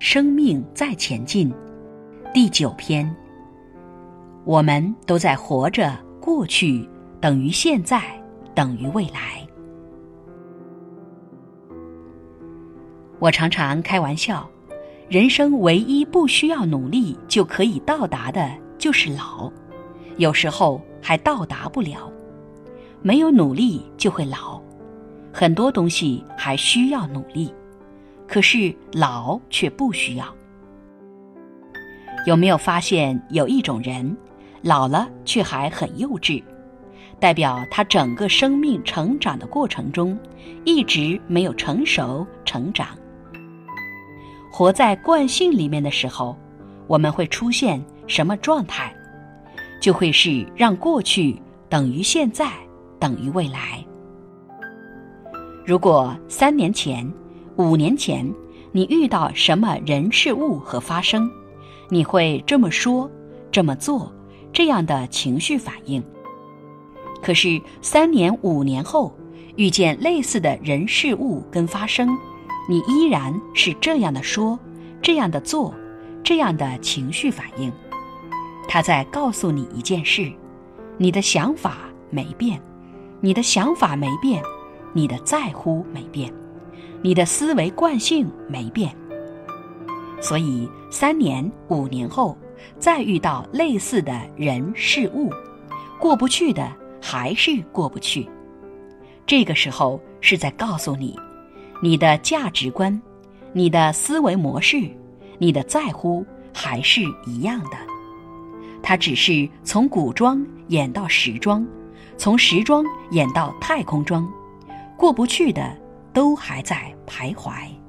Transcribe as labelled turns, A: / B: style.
A: 生命在前进，第九篇。我们都在活着，过去等于现在等于未来。我常常开玩笑，人生唯一不需要努力就可以到达的，就是老。有时候还到达不了，没有努力就会老。很多东西还需要努力。可是老却不需要。有没有发现有一种人，老了却还很幼稚，代表他整个生命成长的过程中，一直没有成熟成长。活在惯性里面的时候，我们会出现什么状态？就会是让过去等于现在等于未来。如果三年前。五年前，你遇到什么人事物和发生，你会这么说、这么做，这样的情绪反应。可是三年、五年后，遇见类似的人事物跟发生，你依然是这样的说、这样的做、这样的情绪反应。他在告诉你一件事：你的想法没变，你的想法没变，你的在乎没变。你的思维惯性没变，所以三年、五年后再遇到类似的人事物，过不去的还是过不去。这个时候是在告诉你，你的价值观、你的思维模式、你的在乎还是一样的。它只是从古装演到时装，从时装演到太空装，过不去的。都还在徘徊。